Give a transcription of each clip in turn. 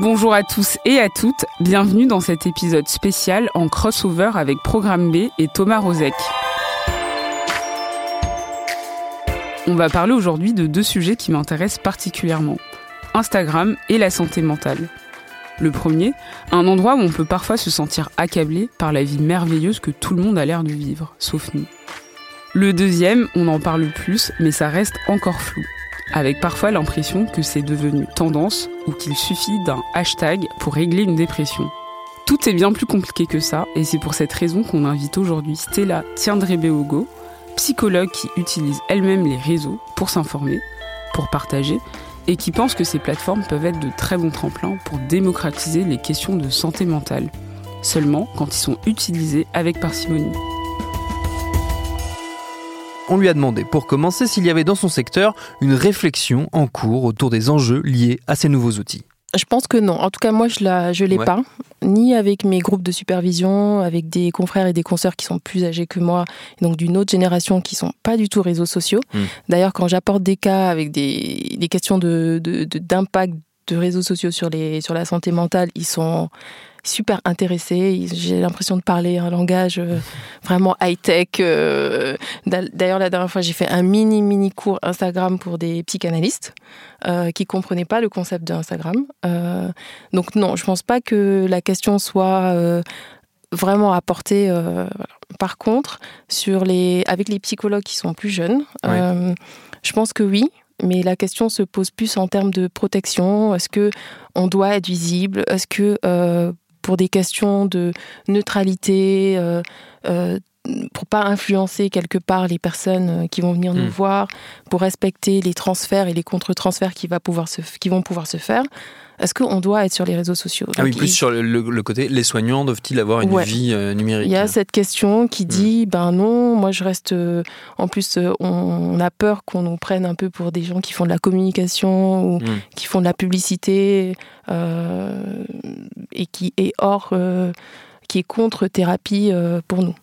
Bonjour à tous et à toutes, bienvenue dans cet épisode spécial en crossover avec Programme B et Thomas Rozek. On va parler aujourd'hui de deux sujets qui m'intéressent particulièrement. Instagram et la santé mentale. Le premier, un endroit où on peut parfois se sentir accablé par la vie merveilleuse que tout le monde a l'air de vivre, sauf nous. Le deuxième, on en parle plus, mais ça reste encore flou, avec parfois l'impression que c'est devenu tendance ou qu'il suffit d'un hashtag pour régler une dépression. Tout est bien plus compliqué que ça, et c'est pour cette raison qu'on invite aujourd'hui Stella Tiendré-Beogo, psychologue qui utilise elle-même les réseaux pour s'informer, pour partager, et qui pense que ces plateformes peuvent être de très bons tremplins pour démocratiser les questions de santé mentale, seulement quand ils sont utilisés avec parcimonie. On lui a demandé pour commencer s'il y avait dans son secteur une réflexion en cours autour des enjeux liés à ces nouveaux outils. Je pense que non. En tout cas, moi, je ne je l'ai Ouais. pas. Ni avec mes groupes de supervision, avec des confrères et des consoeurs qui sont plus âgés que moi, donc d'une autre génération qui sont pas du tout réseaux sociaux. Mm. D'ailleurs, quand j'apporte des cas avec des, des questions de, de- de- d'impact de, réseaux sociaux sur, les, sur la santé mentale, ils sont super intéressés. J'ai l'impression de parler un langage euh, vraiment high-tech. euh. D'a- D'ailleurs, la dernière fois, j'ai fait un mini, mini cours Instagram pour des psychanalystes euh, qui comprenaient pas le concept d'Instagram. Euh, donc non, je pense pas que la question soit euh, vraiment apportée. voilà. Par contre, sur les, avec les psychologues qui sont plus jeunes, Ouais. je pense que oui. Mais la question se pose plus en termes de protection. Est-ce que on doit être visible? Est-ce que euh, pour des questions de neutralité, euh, euh, pour pas influencer quelque part les personnes euh, qui vont venir nous Mm. voir, pour respecter les transferts et les contre-transferts qui, va pouvoir se, qui vont pouvoir se faire, est-ce qu'on doit être sur les réseaux sociaux? Ah oui, plus il- sur le, côté, les soignants doivent-ils avoir une Ouais. vie euh, numérique? Il y a cette question qui dit ben non, moi je reste. euh, en plus, euh, on, on a peur qu'on nous prenne un peu pour des gens qui font de la communication ou Mm. qui font de la publicité et qui est hors, qui est contre thérapie pour nous.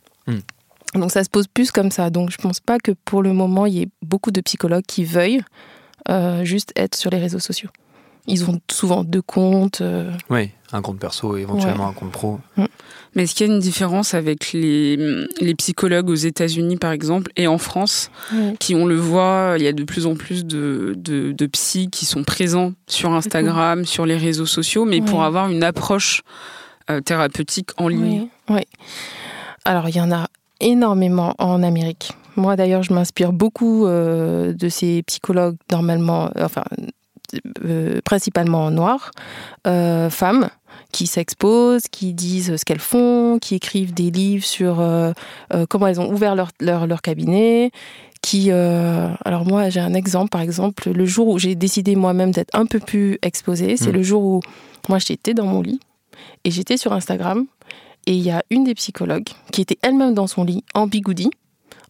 Donc ça se pose plus comme ça. Donc je pense pas que pour le moment il y ait beaucoup de psychologues qui veuillent euh, juste être sur les réseaux sociaux. Ils ont souvent deux comptes. euh, Oui, un compte perso et éventuellement un compte pro. Mais est-ce qu'il y a une différence avec les, les psychologues aux États-Unis, par exemple, et en France, qui, on le voit, il y a de plus en plus de, de, de psys qui sont présents sur Instagram, sur les réseaux sociaux, mais pour avoir une approche euh, thérapeutique en ligne? Oui, oui. Alors, il y en a énormément en Amérique. Moi, d'ailleurs, je m'inspire beaucoup euh, de ces psychologues, normalement, enfin, euh, principalement noirs, euh, femmes, qui s'exposent, qui disent ce qu'elles font, qui écrivent des livres sur comment elles ont ouvert leur, leur, leur cabinet. Qui, alors moi, j'ai un exemple, par exemple, le jour où j'ai décidé moi-même d'être un peu plus exposée, c'est Mm. le jour où moi j'étais dans mon lit et j'étais sur Instagram et il y a une des psychologues qui était elle-même dans son lit, en bigoudi,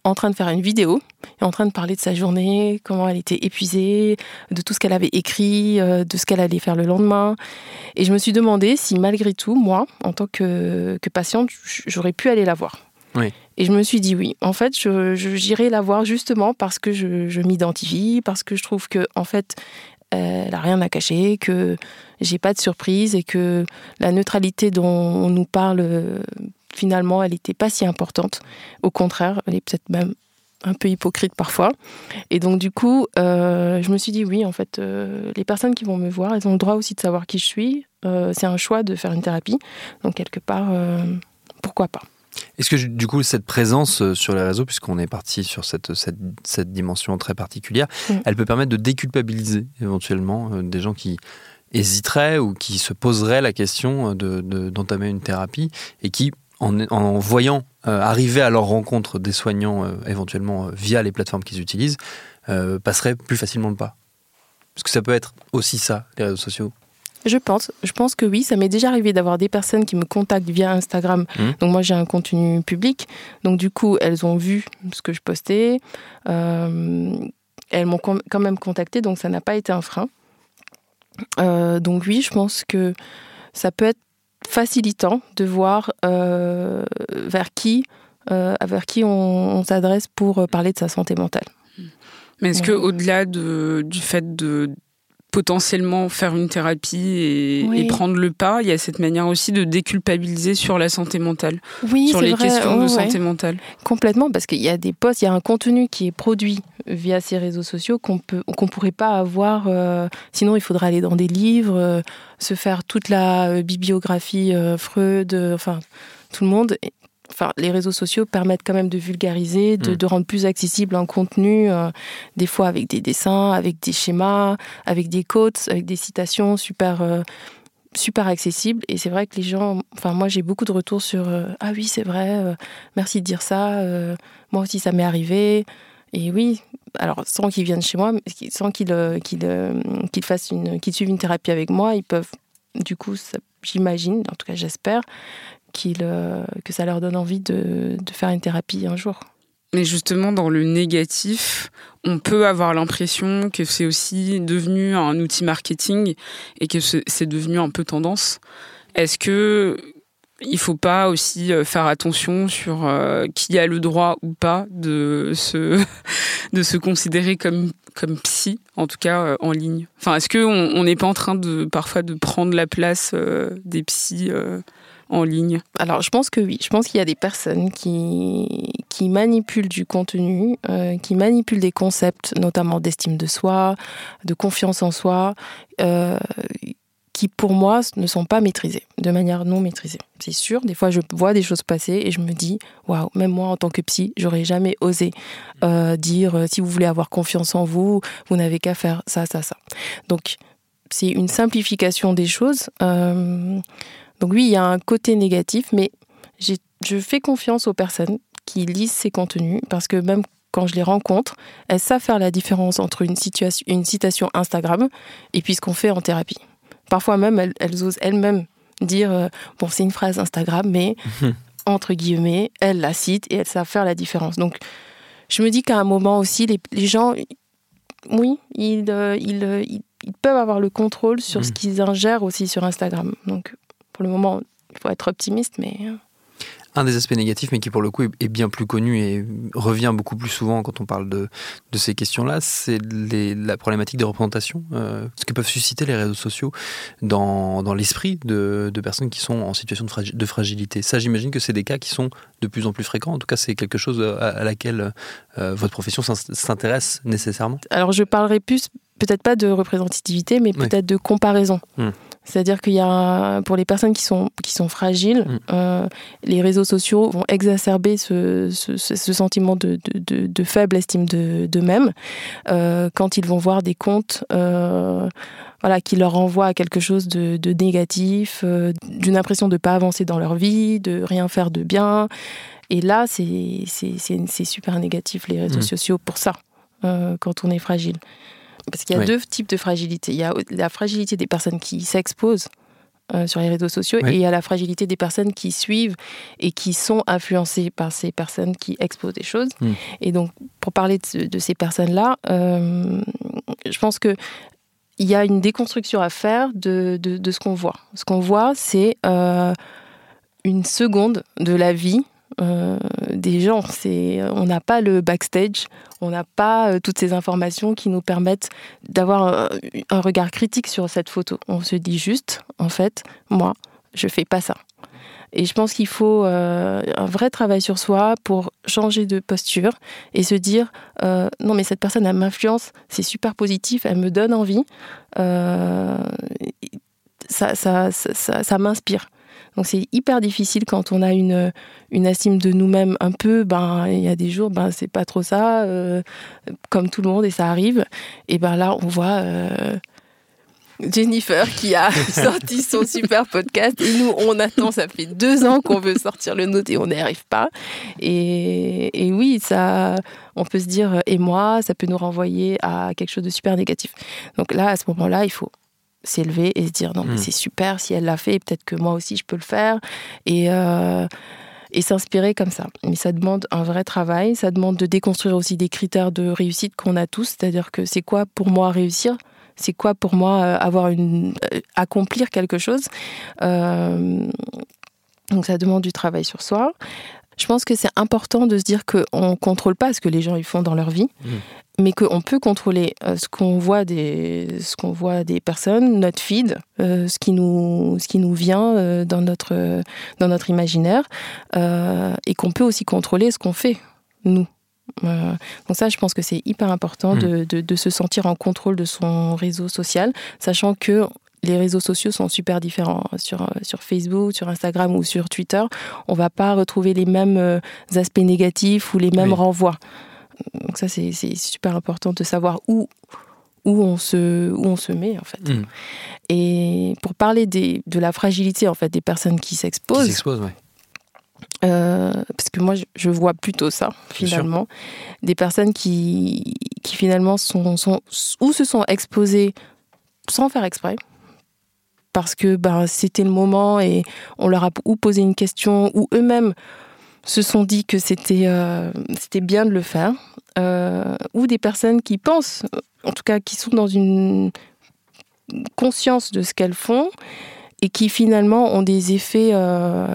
en train de faire une vidéo et en train de parler de sa journée, comment elle était épuisée, de tout ce qu'elle avait écrit, euh, de ce qu'elle allait faire le lendemain. Et je me suis demandé si malgré tout, moi, en tant que, que patiente, j'aurais pu aller la voir. Oui. Et je me suis dit oui. En fait, je, je- j'irai la voir justement parce que je, je m'identifie, parce que je trouve que en fait, elle a rien à cacher, que j'ai pas de surprise et que la neutralité dont on nous parle, euh, finalement, elle n'était pas si importante. Au contraire, elle est peut-être même un peu hypocrite parfois. Et donc, du coup, euh, je me suis dit, oui, en fait, euh, les personnes qui vont me voir, elles ont le droit aussi de savoir qui je suis. C'est un choix de faire une thérapie. Donc, quelque part, pourquoi pas Est-ce que du coup cette présence euh, sur les réseaux, puisqu'on est parti sur cette, cette, cette dimension très particulière, elle peut permettre de déculpabiliser éventuellement euh, des gens qui hésiteraient ou qui se poseraient la question euh, de- de- d'entamer une thérapie et qui en, voyant arriver à leur rencontre des soignants éventuellement via les plateformes qu'ils utilisent, passeraient plus facilement le pas Parce que ça peut être aussi ça, les réseaux sociaux. Je pense, je pense que oui. Ça m'est déjà arrivé d'avoir des personnes qui me contactent via Instagram. Mmh. Donc moi j'ai un contenu public. Donc du coup elles ont vu ce que je postais. Euh, elles m'ont quand même contacté, donc ça n'a pas été un frein. Euh, donc oui, je pense que ça peut être facilitant de voir euh, vers qui, vers qui on, s'adresse pour parler de sa santé mentale. Mais est-ce que au-delà de, du fait de potentiellement faire une thérapie et, prendre le pas. Il y a cette manière aussi de déculpabiliser sur la santé mentale, oui, sur les questions de santé mentale. Complètement, parce qu'il y a des posts, il y a un contenu qui est produit via ces réseaux sociaux qu'on peut, qu'on pourrait pas avoir. Euh, sinon, il faudrait aller dans des livres, euh, se faire toute la euh, bibliographie Freud, enfin tout le monde enfin, les réseaux sociaux permettent quand même de vulgariser, de, mm. rendre plus accessible un contenu, euh, des fois avec des dessins, avec des schémas, avec des quotes, avec des citations super, euh, super accessibles. Et c'est vrai que les gens, enfin, moi j'ai beaucoup de retours sur euh, Ah oui, c'est vrai, merci de dire ça, moi aussi ça m'est arrivé. Et oui, alors sans qu'ils viennent chez moi, sans qu'ils qu'ils fassent une, qu'ils suivent une thérapie avec moi, ils peuvent, du coup, j'imagine, en tout cas j'espère, euh, que ça leur donne envie de, faire une thérapie un jour. Mais justement, dans le négatif, on peut avoir l'impression que c'est aussi devenu un outil marketing et que c'est devenu un peu tendance. Est-ce que il faut pas aussi euh, faire attention sur euh, qui a le droit ou pas de se considérer comme comme psy, en tout cas en ligne? Enfin, est-ce que on n'est pas en train de parfois de prendre la place des psys en ligne Alors, je pense que oui. Je pense qu'il y a des personnes qui, qui manipulent du contenu, euh, qui manipulent des concepts, notamment d'estime de soi, de confiance en soi, euh, qui pour moi ne sont pas maîtrisés, de manière non maîtrisée. C'est sûr, des fois je vois des choses passer et je me dis, waouh, même moi en tant que psy, j'aurais jamais osé euh, dire si vous voulez avoir confiance en vous, vous n'avez qu'à faire ça, ça, ça. Donc c'est une simplification des choses. Donc oui, il y a un côté négatif, mais je fais confiance aux personnes qui lisent ces contenus parce que même quand je les rencontre, elles savent faire la différence entre une, situation, une citation Instagram et puis ce qu'on fait en thérapie. Parfois même, elles, osent elles-mêmes dire, euh, bon, c'est une phrase Instagram, mais entre guillemets, elles la citent et elles savent faire la différence. Donc, je me dis qu'à un moment aussi, les, gens, oui, ils, euh, ils, ils, peuvent avoir le contrôle sur ce mmh. qu'ils ingèrent aussi sur Instagram. Donc, pour le moment, il faut être optimiste, mais. Euh. Un des aspects négatifs, mais qui pour le coup est bien plus connu et revient beaucoup plus souvent quand on parle de, de ces questions-là, c'est la problématique des représentations, euh, ce que peuvent susciter les réseaux sociaux dans, dans l'esprit de, de, personnes qui sont en situation de, de fragilité. Ça, j'imagine que c'est des cas qui sont de plus en plus fréquents. En tout cas, c'est quelque chose à, laquelle euh, votre profession s'intéresse nécessairement. Alors, je parlerai plus, peut-être pas de représentativité, mais peut-être de comparaison. Hum. C'est-à-dire qu'il y a, pour les personnes qui sont, qui sont fragiles, mm. euh, les réseaux sociaux vont exacerber ce, ce, sentiment de, de, de, faible estime d'eux-mêmes euh, quand ils vont voir des comptes euh, voilà, qui leur renvoient à quelque chose de, négatif, d'une impression de ne pas avancer dans leur vie, de rien faire de bien. Et là, c'est super négatif, les réseaux mm. sociaux, pour ça, quand on est fragile. Parce qu'il y a deux types de fragilité. Il y a la fragilité des personnes qui s'exposent euh, sur les réseaux sociaux et il y a la fragilité des personnes qui suivent et qui sont influencées par ces personnes qui exposent des choses. Hmm. Et donc, pour parler de, ces personnes-là, euh, je pense que il y a une déconstruction à faire de, de, ce qu'on voit. Ce qu'on voit, c'est euh, une seconde de la vie euh, des gens. C'est, on n'a pas le backstage, on n'a pas euh, toutes ces informations qui nous permettent d'avoir un, regard critique sur cette photo. On se dit juste, en fait, moi, je fais pas ça. Et je pense qu'il faut euh, un vrai travail sur soi pour changer de posture et se dire non mais cette personne elle m'influence, c'est super positif, elle me donne envie, ça, ça, ça, ça m'inspire. Donc c'est hyper difficile quand on a une, une estime de nous-mêmes un peu, ben il y a des jours, ben c'est pas trop ça, euh, comme tout le monde et ça arrive. Et ben là on voit, euh, Jennifer qui a sorti son super podcast et nous on attend, ça fait deux ans qu'on veut sortir le nôtre et on n'y arrive pas. Et, et, oui, ça, on peut se dire et moi, ça peut nous renvoyer à quelque chose de super négatif. Donc là, à ce moment-là, il faut s'élever et se dire non mais hmm. c'est super si elle l'a fait, peut-être que moi aussi je peux le faire. Et euh, et s'inspirer comme ça. Mais ça demande un vrai travail, ça demande de déconstruire aussi des critères de réussite qu'on a tous, c'est-à-dire que c'est quoi pour moi réussir? C'est quoi pour moi euh, avoir une euh, accomplir quelque chose? Euh, donc ça demande du travail sur soi je pense que c'est important de se dire qu'on ne contrôle pas ce que les gens ils font dans leur vie, mmh. Mais qu'on peut contrôler ce qu'on voit des, ce qu'on voit des personnes, notre feed, ce qui nous, ce qui nous vient dans notre, dans notre imaginaire, et qu'on peut aussi contrôler ce qu'on fait nous. Euh, donc ça, je pense que c'est hyper important mm. de, se sentir en contrôle de son réseau social, sachant que les réseaux sociaux sont super différents. Sur, sur Facebook, sur Instagram ou sur Twitter, on va pas retrouver les mêmes euh, aspects négatifs ou les mêmes renvois. Donc ça, c'est super important de savoir où, où, on, se, où on se met, en fait. Mm. Et pour parler des, de la fragilité, en fait, des personnes qui s'exposent... Qui s'exposent, oui euh, parce que moi, je vois plutôt ça, finalement. Des personnes qui, qui finalement, sont, sont, ou se sont exposées sans faire exprès, parce que ben, c'était le moment et on leur a ou posé une question, ou eux-mêmes se sont dit que c'était euh, c'était bien de le faire, euh, ou des personnes qui pensent, en tout cas qui sont dans une conscience de ce qu'elles font, et qui finalement ont des effets euh,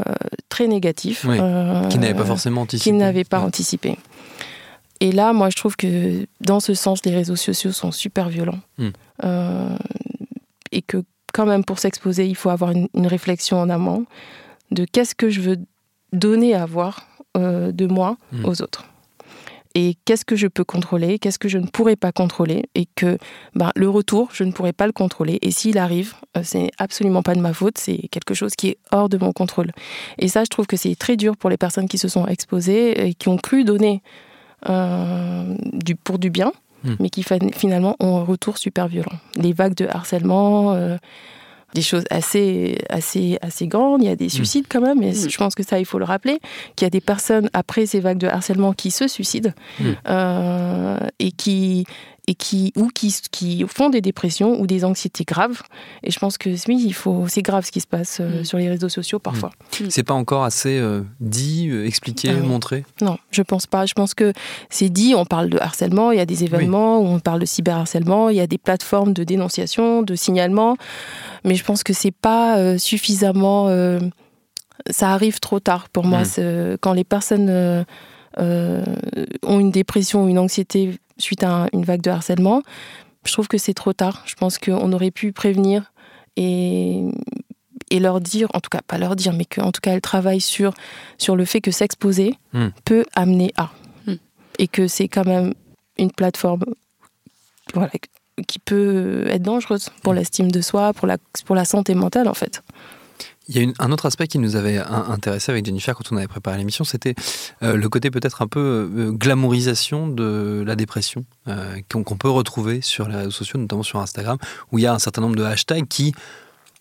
très négatifs. Euh, qui n'avaient pas forcément anticipé. Qui n'avaient pas anticipé. Et là, moi, je trouve que dans ce sens, les réseaux sociaux sont super violents. Hmm. Euh, et que quand même, pour s'exposer, il faut avoir une, réflexion en amont de qu'est-ce que je veux donner à voir de moi hmm. aux autres et qu'est-ce que je peux contrôler, qu'est-ce que je ne pourrais pas contrôler, et que ben, le retour, je ne pourrais pas le contrôler. Et s'il arrive, euh, c'est absolument pas de ma faute, c'est quelque chose qui est hors de mon contrôle. Et ça, je trouve que c'est très dur pour les personnes qui se sont exposées et qui ont cru donner euh, du, pour du bien, hmm. mais qui finalement ont un retour super violent. Les vagues de harcèlement. Euh, des choses assez, assez, assez grandes. Il y a des mm. suicides quand même, et mm. je pense que ça, il faut le rappeler, qu'il y a des personnes après ces vagues de harcèlement qui se suicident mm. euh, et qui et qui ou qui, qui font des dépressions ou des anxiétés graves. Et je pense que oui, il faut, c'est grave ce qui se passe euh, mm. sur les réseaux sociaux parfois. Mm. C'est pas encore assez euh, dit, euh, expliqué, ah montré? Non, je pense pas. Je pense que c'est dit. On parle de harcèlement. Il y a des événements où on parle de cyberharcèlement. Il y a des plateformes de dénonciation, de signalement. Mais je pense que c'est pas suffisamment. ça arrive trop tard pour moi. Mm. Quand les personnes ont une dépression ou une anxiété suite à une vague de harcèlement. Je trouve que c'est trop tard. Je pense qu'on aurait pu prévenir et, et leur dire, en tout cas pas leur dire, mais qu'en tout cas elles travaillent sur, sur le fait que s'exposer hmm. peut amener à. Hmm. Et que c'est quand même une plateforme voilà, qui peut être dangereuse pour hmm. l'estime de soi, pour la, pour la santé mentale en fait. Il y a un autre aspect qui nous avait intéressé avec Jennifer quand on avait préparé l'émission, c'était euh, le côté peut-être un peu euh, glamourisation de la dépression euh, qu'on peut retrouver sur les réseaux sociaux, notamment sur Instagram, où il y a un certain nombre de hashtags qui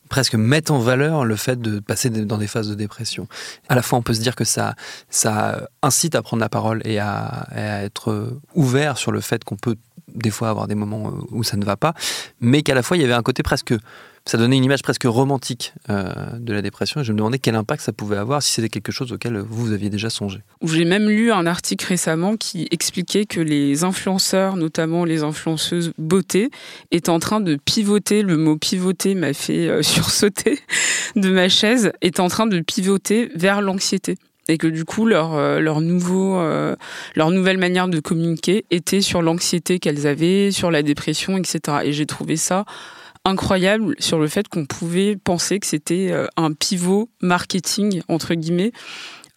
presque mettent en valeur le fait de passer dans des phases de dépression. À la fois, on peut se dire que ça, incite à prendre la parole et à être ouvert sur le fait qu'on peut des fois avoir des moments où ça ne va pas, mais qu'à la fois, il y avait un côté presque ça donnait une image presque romantique euh, de la dépression et je me demandais quel impact ça pouvait avoir si c'était quelque chose auquel vous, aviez déjà songé. J'ai même lu un article récemment qui expliquait que les influenceurs, notamment les influenceuses beauté, étaient en train de pivoter, le mot pivoter m'a fait euh, sursauter de ma chaise, est en train de pivoter vers l'anxiété et que du coup leur euh, leur nouveau leur nouvelle manière de communiquer était sur l'anxiété qu'elles avaient, sur la dépression, etc. Et j'ai trouvé ça incroyable sur le fait qu'on pouvait penser que c'était euh, un pivot marketing, entre guillemets,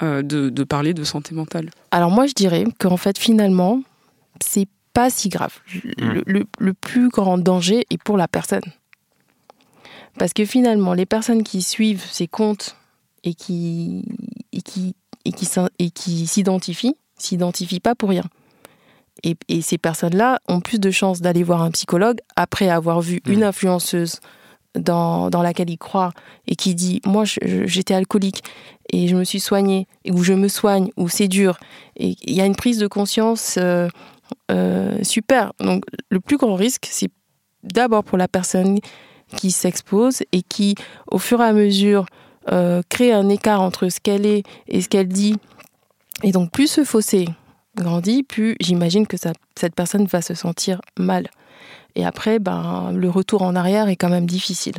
euh, de, parler de santé mentale. Alors moi, je dirais qu'en fait, finalement, c'est pas si grave. Mmh. Le, plus grand danger est pour la personne. Parce que finalement, les personnes qui suivent ces comptes et qui, et qui, et qui, et qui s'identifient, s'identifient pas pour rien. Et, ces personnes-là ont plus de chances d'aller voir un psychologue après avoir vu une mmh. influenceuse dans, dans, laquelle ils croient et qui dit Moi, j'étais alcoolique et je me suis soignée, ou je me soigne, ou c'est dur. Et il y a une prise de conscience euh, euh, super. Donc, le plus grand risque, c'est d'abord pour la personne qui s'expose et qui, au fur et à mesure, euh, crée un écart entre ce qu'elle est et ce qu'elle dit. Et donc, plus ce fossé grandit, plus j'imagine que cette personne va se sentir mal. Et après, ben, le retour en arrière est quand même difficile.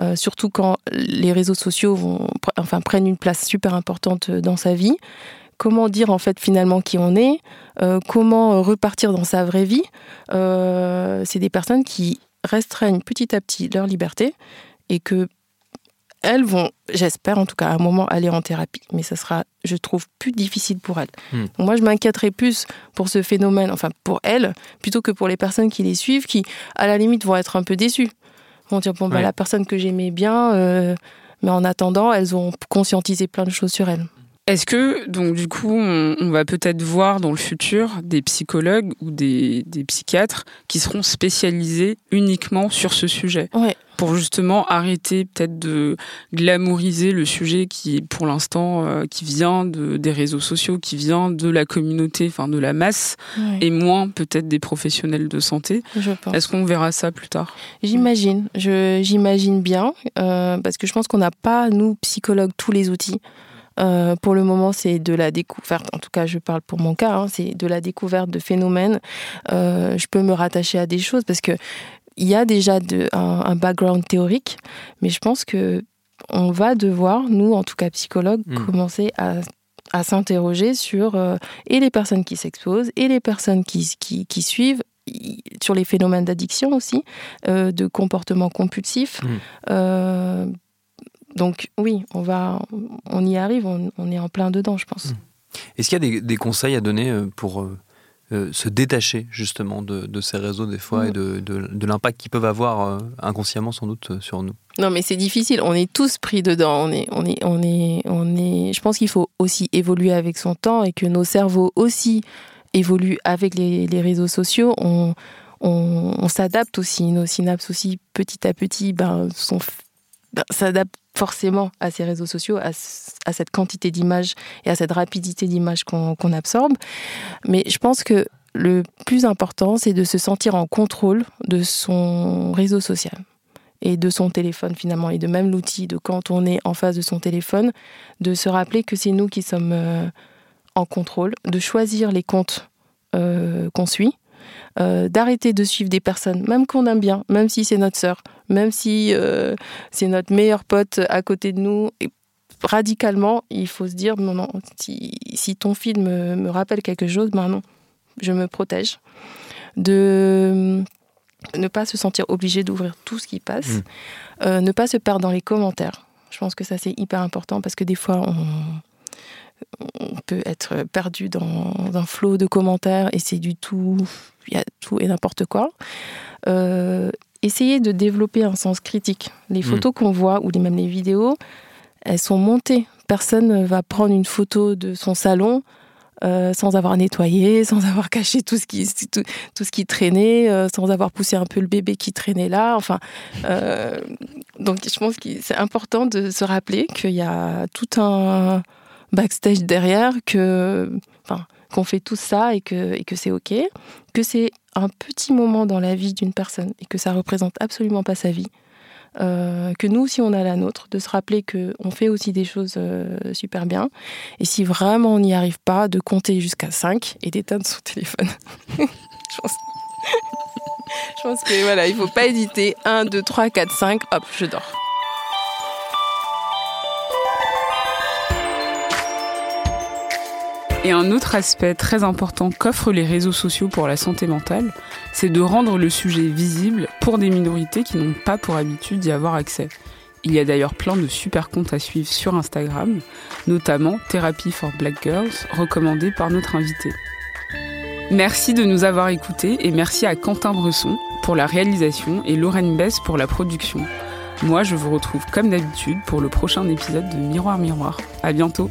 Euh, surtout quand les réseaux sociaux vont, enfin, prennent une place super importante dans sa vie. Comment dire en fait finalement qui on est euh, Comment repartir dans sa vraie vie euh, C'est des personnes qui restreignent petit à petit leur liberté et que elles vont, j'espère en tout cas, à un moment aller en thérapie. Mais ça sera, je trouve, plus difficile pour elles. Hmm. moi, je m'inquiéterais plus pour ce phénomène, enfin pour elles, plutôt que pour les personnes qui les suivent, qui, à la limite, vont être un peu déçues. Vont dire, bon, bah, la personne que j'aimais bien, euh, mais en attendant, elles ont conscientisé plein de choses sur elles. Est-ce que, donc, du coup, on, va peut-être voir dans le futur des psychologues ou des, psychiatres qui seront spécialisés uniquement sur ce sujet Pour justement arrêter peut-être de glamouriser le sujet qui, pour l'instant, euh, qui vient de, des réseaux sociaux, qui vient de la communauté, enfin de la masse, et moins peut-être des professionnels de santé. Est-ce qu'on verra ça plus tard? J'imagine, j'imagine bien, euh, parce que je pense qu'on n'a pas, nous, psychologues, tous les outils. Euh, pour le moment, c'est de la découverte, en tout cas je parle pour mon cas, hein, c'est de la découverte de phénomènes. Euh, je peux me rattacher à des choses parce que il y a déjà de, un, background théorique, mais je pense que on va devoir, nous en tout cas psychologues, hmm. commencer à, à s'interroger sur euh, et les personnes qui s'exposent et les personnes qui, qui, qui suivent sur les phénomènes d'addiction aussi, de comportement compulsif. Hmm. Donc oui, on va, on y arrive, on, est en plein dedans, je pense. Mmh. Est-ce qu'il y a des, conseils à donner euh, pour euh, euh, se détacher justement de, ces réseaux des fois et mmh. de, l'impact qu'ils peuvent avoir inconsciemment sans doute sur nous? Non, mais c'est difficile. On est tous pris dedans. On est, on est, on est, on est. Je pense qu'il faut aussi évoluer avec son temps et que nos cerveaux aussi évoluent avec les, réseaux sociaux. On, on, s'adapte aussi. Nos synapses aussi, petit à petit, ben, sont ben, s'adaptent forcément à ces réseaux sociaux, à, cette quantité d'images et à cette rapidité d'images qu'on absorbe. Mais je pense que le plus important, c'est de se sentir en contrôle de son réseau social et de son téléphone finalement, et de même l'outil de quand on est en face de son téléphone, de se rappeler que c'est nous qui sommes euh, en contrôle, de choisir les comptes euh, qu'on suit, euh, d'arrêter de suivre des personnes, même qu'on aime bien, même si c'est notre sœur, même si euh, c'est notre meilleur pote à côté de nous. Et radicalement, il faut se dire non, non, si, ton film me, rappelle quelque chose, ben non, je me protège. De ne pas se sentir obligé d'ouvrir tout ce qui passe, mmh. euh, ne pas se perdre dans les commentaires. Je pense que ça c'est hyper important parce que des fois on, on peut être perdu dans un flot de commentaires et c'est du tout, il y a tout et n'importe quoi. Euh, essayez de développer un sens critique. Les hmm. photos qu'on voit ou même les vidéos, elles sont montées. Personne ne va prendre une photo de son salon euh, sans avoir nettoyé, sans avoir caché tout ce qui, tout, ce qui traînait, euh, sans avoir poussé un peu le bébé qui traînait là. Enfin, donc je pense que c'est important de se rappeler qu'il y a tout un, backstage derrière que, enfin, qu'on fait tout ça et que, et que c'est OK, que c'est un petit moment dans la vie d'une personne et que ça représente absolument pas sa vie. Euh, que nous, si on a la nôtre, de se rappeler qu'on fait aussi des choses euh, super bien. Et si vraiment on n'y arrive pas, de compter jusqu'à 5 et d'éteindre son téléphone. je, pense... je pense que voilà, il faut pas hésiter. 1, 2, 3, 4, 5, hop, je dors. Et un autre aspect très important qu'offrent les réseaux sociaux pour la santé mentale, c'est de rendre le sujet visible pour des minorités qui n'ont pas pour habitude d'y avoir accès. Il y a d'ailleurs plein de super comptes à suivre sur Instagram, notamment Therapy for Black Girls, recommandé par notre invité. Merci de nous avoir écoutés et merci à Quentin Bresson pour la réalisation et Lorraine Bess pour la production. Moi, je vous retrouve comme d'habitude pour le prochain épisode de Miroir Miroir. À bientôt!